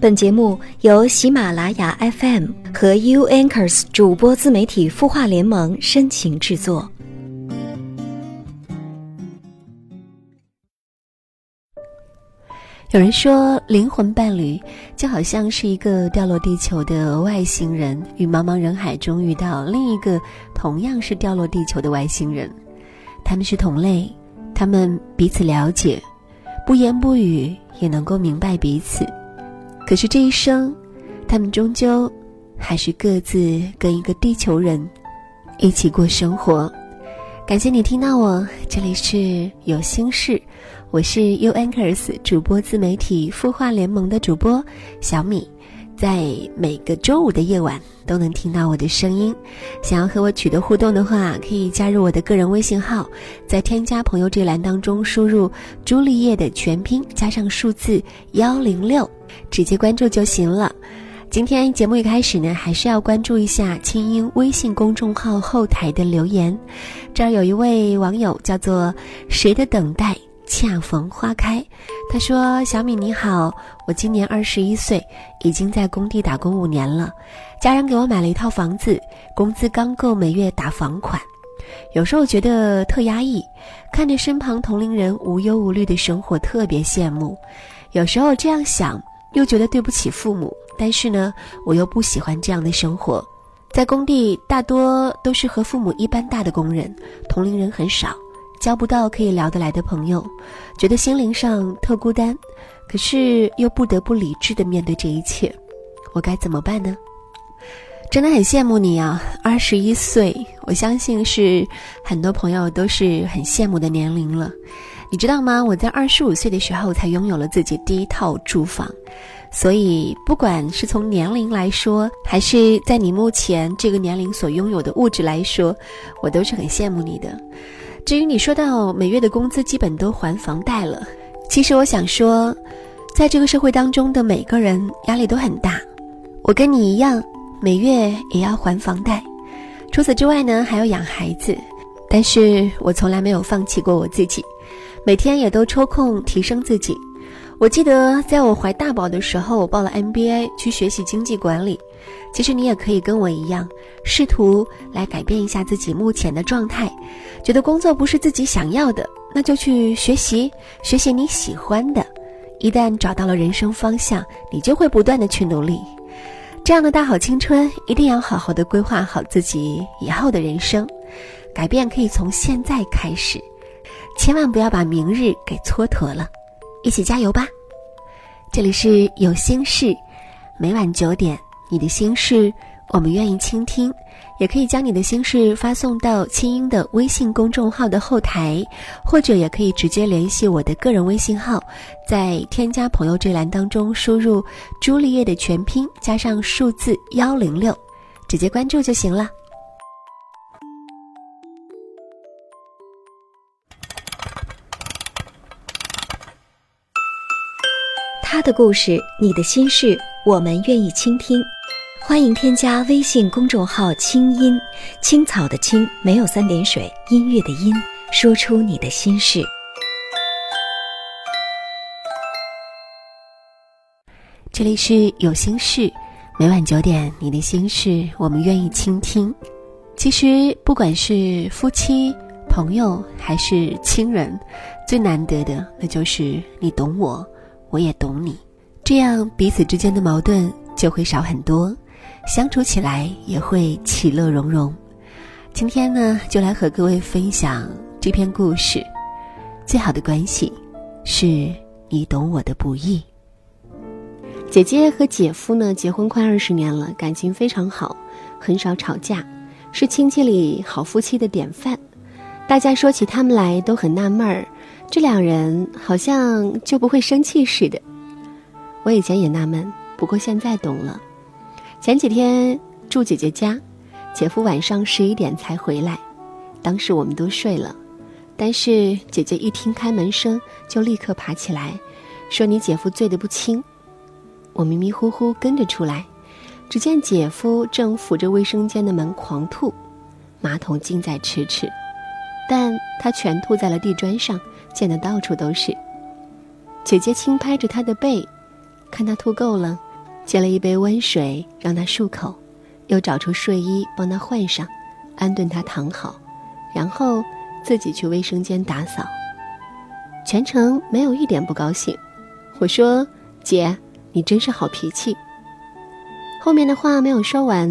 本节目由喜马拉雅 FM 和 U Anchors 主播自媒体孵化联盟深情制作。有人说，灵魂伴侣就好像是一个掉落地球的外星人，与茫茫人海中遇到另一个同样是掉落地球的外星人。他们是同类，他们彼此了解，不言不语也能够明白彼此。可是这一生，他们终究还是各自跟一个地球人一起过生活。感谢你听到我，这里是有心事，我是 U Anchors 主播自媒体孵化联盟的主播小米，在每个周五的夜晚都能听到我的声音。想要和我取得互动的话，可以加入我的个人微信号，在添加朋友这栏当中输入“朱丽叶”的全拼加上数字幺零六。直接关注就行了。今天节目一开始呢，还是要关注一下清音微信公众号后台的留言。这儿有一位网友叫做“谁的等待恰逢花开”，他说：“小米你好，我今年二十一岁，已经在工地打工五年了，家人给我买了一套房子，工资刚够每月打房款。有时候觉得特压抑，看着身旁同龄人无忧无虑的生活，特别羡慕。有时候这样想。”又觉得对不起父母，但是呢，我又不喜欢这样的生活。在工地，大多都是和父母一般大的工人，同龄人很少，交不到可以聊得来的朋友，觉得心灵上特孤单。可是又不得不理智的面对这一切，我该怎么办呢？真的很羡慕你啊，二十一岁，我相信是很多朋友都是很羡慕的年龄了。你知道吗？我在二十五岁的时候才拥有了自己第一套住房，所以不管是从年龄来说，还是在你目前这个年龄所拥有的物质来说，我都是很羡慕你的。至于你说到每月的工资基本都还房贷了，其实我想说，在这个社会当中的每个人压力都很大，我跟你一样，每月也要还房贷，除此之外呢，还要养孩子，但是我从来没有放弃过我自己。每天也都抽空提升自己。我记得在我怀大宝的时候，我报了 MBA 去学习经济管理。其实你也可以跟我一样，试图来改变一下自己目前的状态。觉得工作不是自己想要的，那就去学习，学习你喜欢的。一旦找到了人生方向，你就会不断的去努力。这样的大好青春，一定要好好的规划好自己以后的人生。改变可以从现在开始。千万不要把明日给蹉跎了，一起加油吧！这里是有心事，每晚九点，你的心事我们愿意倾听，也可以将你的心事发送到清音的微信公众号的后台，或者也可以直接联系我的个人微信号，在添加朋友这栏当中输入“朱丽叶”的全拼加上数字幺零六，直接关注就行了。他的故事，你的心事，我们愿意倾听。欢迎添加微信公众号“清音青草”的青没有三点水，音乐的音，说出你的心事。这里是有心事，每晚九点，你的心事我们愿意倾听。其实，不管是夫妻、朋友还是亲人，最难得的那就是你懂我。我也懂你，这样彼此之间的矛盾就会少很多，相处起来也会其乐融融。今天呢，就来和各位分享这篇故事。最好的关系，是你懂我的不易。姐姐和姐夫呢，结婚快二十年了，感情非常好，很少吵架，是亲戚里好夫妻的典范。大家说起他们来都很纳闷儿。这两人好像就不会生气似的。我以前也纳闷，不过现在懂了。前几天住姐姐家，姐夫晚上十一点才回来，当时我们都睡了，但是姐姐一听开门声，就立刻爬起来，说：“你姐夫醉得不轻。”我迷迷糊糊跟着出来，只见姐夫正扶着卫生间的门狂吐，马桶近在咫尺，但他全吐在了地砖上。溅得到处都是。姐姐轻拍着他的背，看他吐够了，接了一杯温水让他漱口，又找出睡衣帮他换上，安顿他躺好，然后自己去卫生间打扫。全程没有一点不高兴。我说：“姐，你真是好脾气。”后面的话没有说完，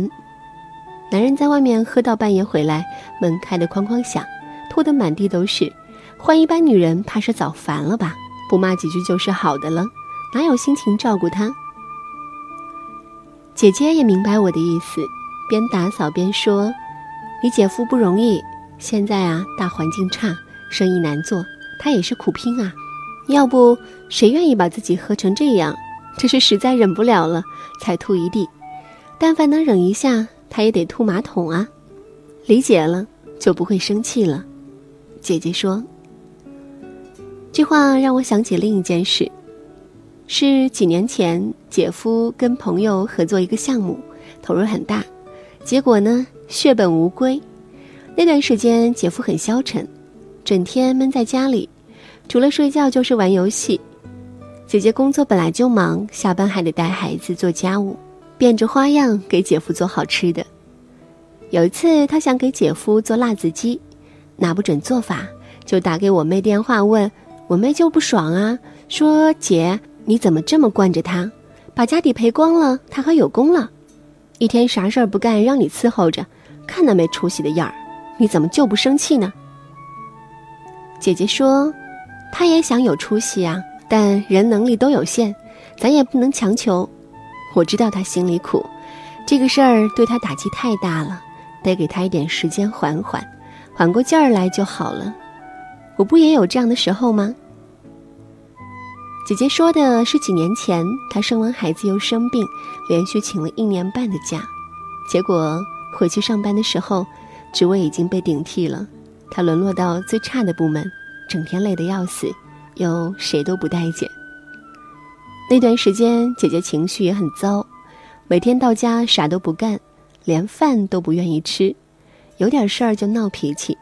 男人在外面喝到半夜回来，门开得哐哐响，吐得满地都是。换一般女人，怕是早烦了吧？不骂几句就是好的了，哪有心情照顾他？姐姐也明白我的意思，边打扫边说：“你姐夫不容易，现在啊，大环境差，生意难做，他也是苦拼啊。要不谁愿意把自己喝成这样？这是实在忍不了了，才吐一地。但凡能忍一下，他也得吐马桶啊。理解了，就不会生气了。”姐姐说。这话让我想起另一件事，是几年前姐夫跟朋友合作一个项目，投入很大，结果呢血本无归。那段时间姐夫很消沉，整天闷在家里，除了睡觉就是玩游戏。姐姐工作本来就忙，下班还得带孩子做家务，变着花样给姐夫做好吃的。有一次她想给姐夫做辣子鸡，拿不准做法，就打给我妹电话问。我妹就不爽啊，说：“姐，你怎么这么惯着他？把家底赔光了，他还有功了，一天啥事儿不干，让你伺候着，看那没出息的样儿，你怎么就不生气呢？”姐姐说：“他也想有出息啊，但人能力都有限，咱也不能强求。我知道他心里苦，这个事儿对他打击太大了，得给他一点时间缓缓，缓过劲儿来就好了。”我不也有这样的时候吗？姐姐说的是几年前，她生完孩子又生病，连续请了一年半的假，结果回去上班的时候，职位已经被顶替了，她沦落到最差的部门，整天累得要死，又谁都不待见。那段时间，姐姐情绪也很糟，每天到家啥都不干，连饭都不愿意吃，有点事儿就闹脾气，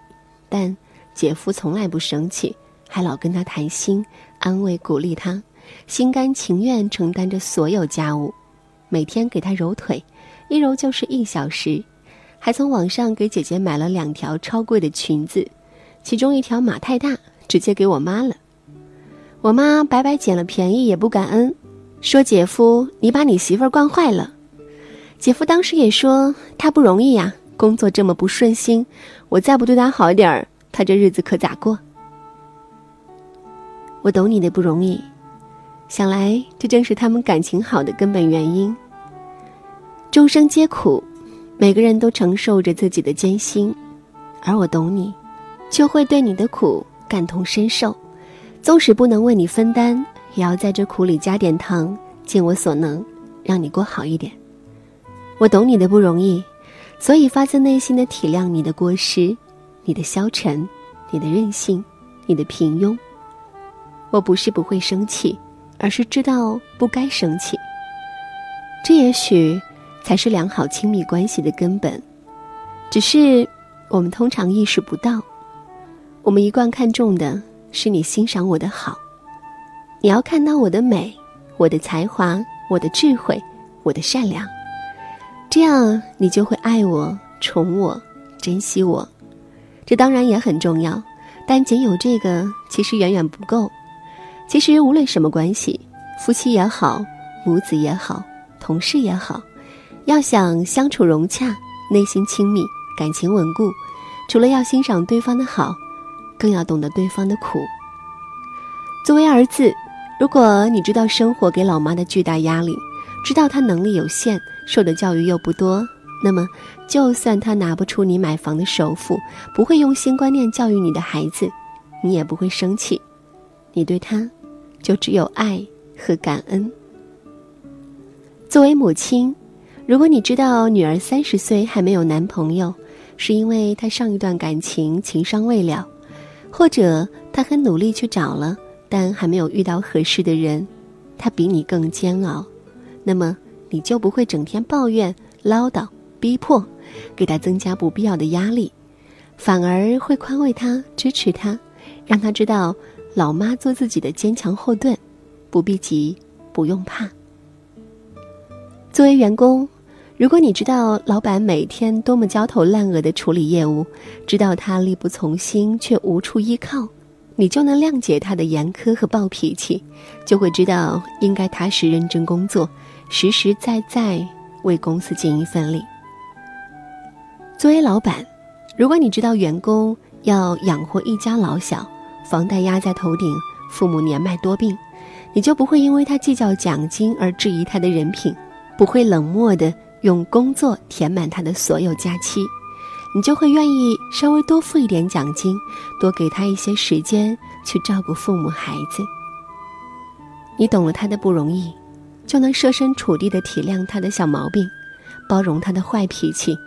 但。姐夫从来不生气，还老跟她谈心，安慰鼓励他，心甘情愿承担着所有家务，每天给他揉腿，一揉就是一小时，还从网上给姐姐买了两条超贵的裙子，其中一条码太大，直接给我妈了。我妈白白捡了便宜也不感恩，说姐夫你把你媳妇儿惯坏了。姐夫当时也说他不容易呀，工作这么不顺心，我再不对她好一点儿。她这日子可咋过？我懂你的不容易，想来这正是他们感情好的根本原因。众生皆苦，每个人都承受着自己的艰辛，而我懂你，就会对你的苦感同身受。纵使不能为你分担，也要在这苦里加点糖，尽我所能，让你过好一点。我懂你的不容易，所以发自内心的体谅你的过失。你的消沉，你的任性，你的平庸。我不是不会生气，而是知道不该生气。这也许才是良好亲密关系的根本。只是我们通常意识不到，我们一贯看重的是你欣赏我的好。你要看到我的美，我的才华，我的智慧，我的善良，这样你就会爱我、宠我、珍惜我。这当然也很重要，但仅有这个其实远远不够。其实无论什么关系，夫妻也好，母子也好，同事也好，要想相处融洽、内心亲密、感情稳固，除了要欣赏对方的好，更要懂得对方的苦。作为儿子，如果你知道生活给老妈的巨大压力，知道她能力有限，受的教育又不多。那么，就算他拿不出你买房的首付，不会用新观念教育你的孩子，你也不会生气。你对他，就只有爱和感恩。作为母亲，如果你知道女儿三十岁还没有男朋友，是因为她上一段感情情伤未了，或者她很努力去找了，但还没有遇到合适的人，她比你更煎熬，那么你就不会整天抱怨唠叨。逼迫，给她增加不必要的压力，反而会宽慰她、支持她，让她知道老妈做自己的坚强后盾，不必急，不用怕。作为员工，如果你知道老板每天多么焦头烂额的处理业务，知道他力不从心却无处依靠，你就能谅解他的严苛和暴脾气，就会知道应该踏实认真工作，实实在在为公司尽一份力。作为老板，如果你知道员工要养活一家老小，房贷压在头顶，父母年迈多病。你就不会因为他计较奖金而质疑他的人品，不会冷漠的用工作填满他的所有假期，你就会愿意稍微多付一点奖金，多给他一些时间去照顾父母孩子。你懂了他的不容易，就能设身处地的体谅他的小毛病，包容他的坏脾气，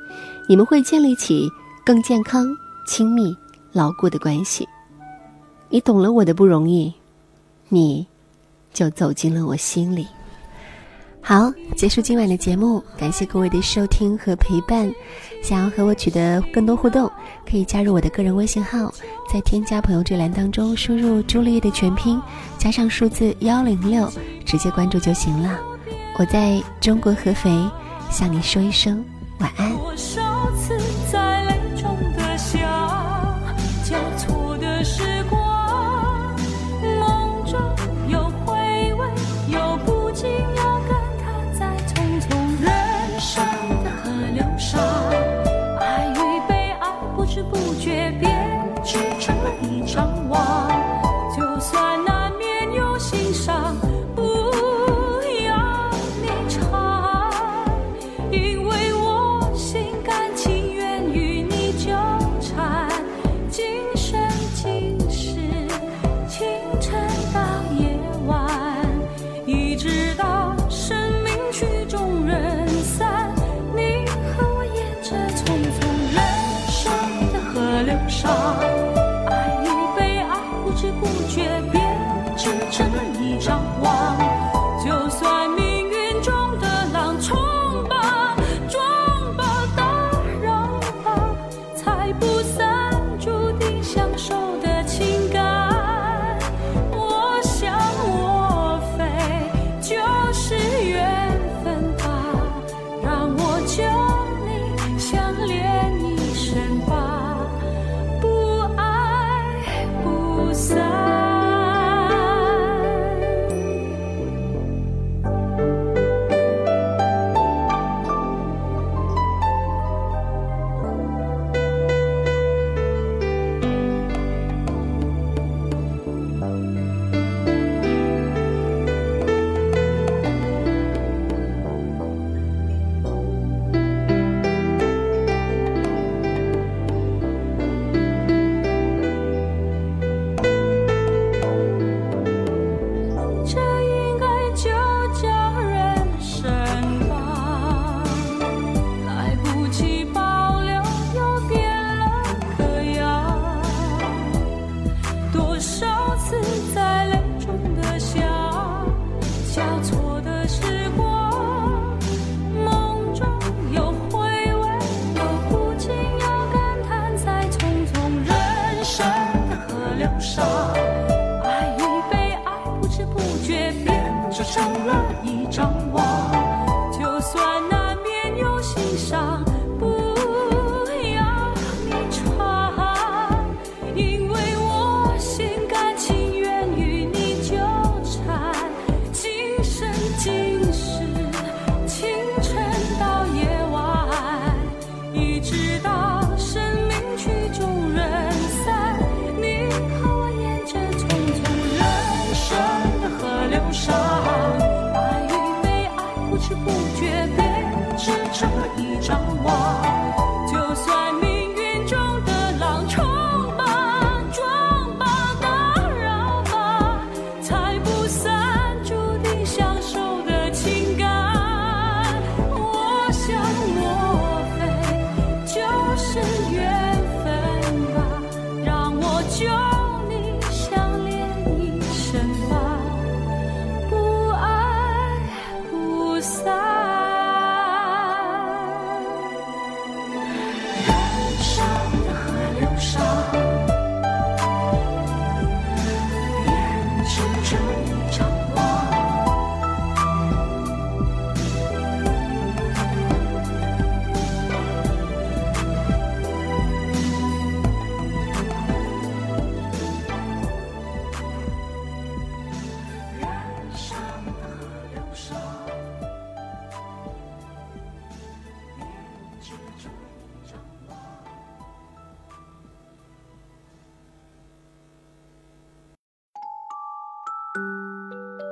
你们会建立起更健康、亲密、牢固的关系。你懂了我的不容易，你。就走进了我心里。好，结束今晚的节目，感谢各位的收听和陪伴。想要和我取得更多互动，可以加入我的个人微信号，在添加朋友这栏当中输入“朱丽叶”的全拼，加上数字幺零六，直接关注就行了。我在中国合肥向你说一声晚安。